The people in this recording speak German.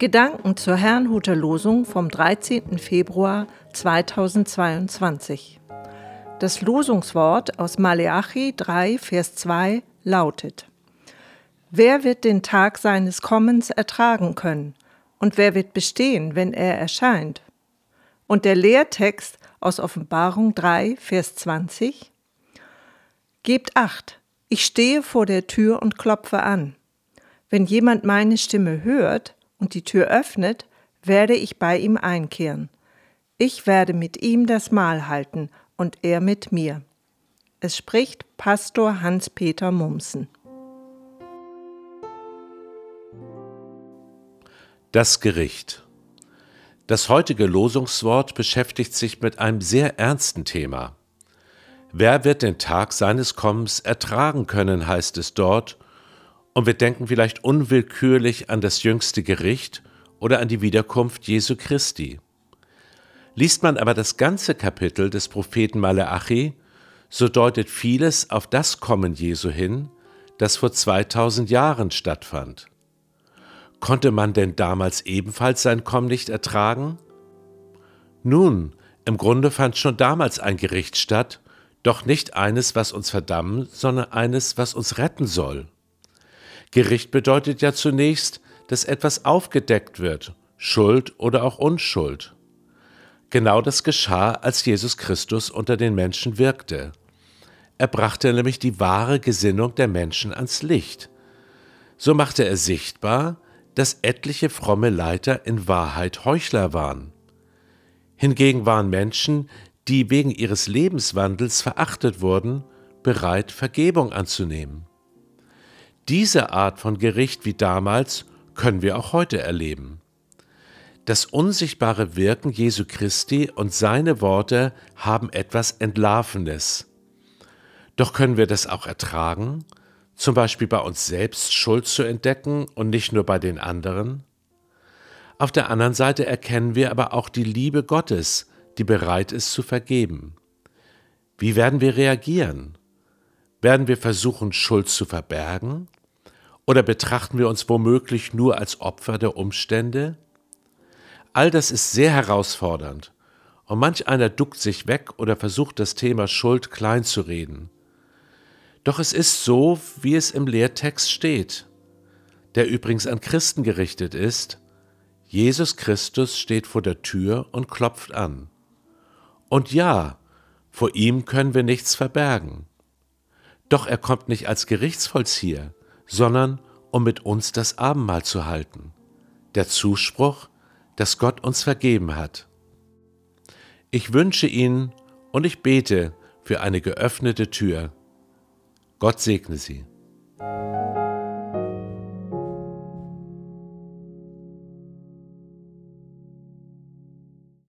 Gedanken zur Herrnhuter Losung vom 13. Februar 2022. Das Losungswort aus Maleachi 3, Vers 2 lautet: Wer wird den Tag seines Kommens ertragen können? Und wer wird bestehen, wenn er erscheint? Und der Lehrtext aus Offenbarung 3, Vers 20: Gebt acht, ich stehe vor der Tür und klopfe an. Wenn jemand meine Stimme hört und die Tür öffnet, werde ich bei ihm einkehren. Ich werde mit ihm das Mahl halten und er mit mir. Es spricht Pastor Hans-Peter Mumsen. Das Gericht. Das heutige Losungswort beschäftigt sich mit einem sehr ernsten Thema. Wer wird den Tag seines Kommens ertragen können, heißt es dort, und wir denken vielleicht unwillkürlich an das jüngste Gericht oder an die Wiederkunft Jesu Christi. Liest man aber das ganze Kapitel des Propheten Maleachi, so deutet vieles auf das Kommen Jesu hin, das vor 2000 Jahren stattfand. Konnte man denn damals ebenfalls sein Kommen nicht ertragen? Nun, im Grunde fand schon damals ein Gericht statt, doch nicht eines, was uns verdammen, sondern eines, was uns retten soll. Gericht bedeutet ja zunächst, dass etwas aufgedeckt wird, Schuld oder auch Unschuld. Genau das geschah, als Jesus Christus unter den Menschen wirkte. Er brachte nämlich die wahre Gesinnung der Menschen ans Licht. So machte er sichtbar, dass etliche fromme Leiter in Wahrheit Heuchler waren. Hingegen waren Menschen, die wegen ihres Lebenswandels verachtet wurden, bereit, Vergebung anzunehmen. Diese Art von Gericht wie damals können wir auch heute erleben. Das unsichtbare Wirken Jesu Christi und seine Worte haben etwas Entlarvenes. Doch können wir das auch ertragen, zum Beispiel bei uns selbst Schuld zu entdecken und nicht nur bei den anderen? Auf der anderen Seite erkennen wir aber auch die Liebe Gottes, die bereit ist zu vergeben. Wie werden wir reagieren? Werden wir versuchen, Schuld zu verbergen? Oder betrachten wir uns womöglich nur als Opfer der Umstände? All das ist sehr herausfordernd und manch einer duckt sich weg oder versucht das Thema Schuld klein zu reden. Doch es ist so, wie es im Lehrtext steht, der übrigens an Christen gerichtet ist. Jesus Christus steht vor der Tür und klopft an. Und ja, vor ihm können wir nichts verbergen. Doch er kommt nicht als Gerichtsvollzieher, sondern um mit uns das Abendmahl zu halten. Der Zuspruch, dass Gott uns vergeben hat. Ich wünsche Ihnen und ich bete für eine geöffnete Tür. Gott segne Sie.